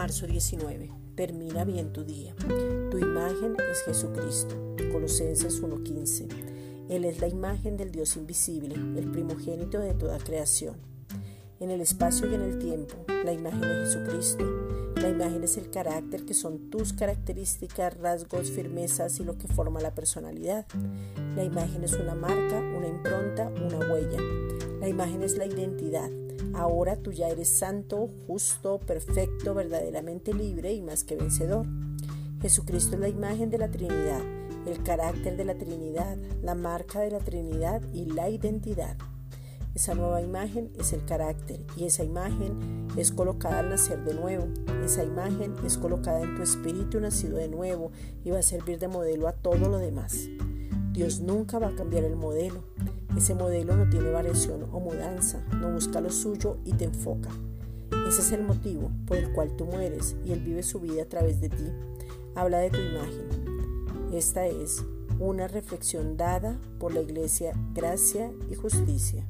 Marzo 19. Termina bien tu día. Tu imagen es Jesucristo. Colosenses 1:15. Él es la imagen del Dios invisible, el primogénito de toda creación. En el espacio y en el tiempo, la imagen de Jesucristo. La imagen es el carácter que son tus características, rasgos, firmezas y lo que forma la personalidad. La imagen es una marca, una impronta, una huella. La imagen es la identidad, Ahora tú ya eres santo, justo, perfecto, verdaderamente libre y más que vencedor. Jesucristo es la imagen de la Trinidad, el carácter de la Trinidad, la marca de la Trinidad y la identidad. Esa nueva imagen es el carácter y esa imagen es colocada al nacer de nuevo. Esa imagen es colocada en tu espíritu nacido de nuevo y va a servir de modelo a todo lo demás. Dios nunca va a cambiar el modelo. Ese modelo no tiene variación o mudanza, no busca lo suyo y te enfoca. Ese es el motivo por el cual tú mueres y Él vive su vida a través de ti. Habla de tu imagen. Esta es una reflexión dada por la Iglesia Gracia y Justicia.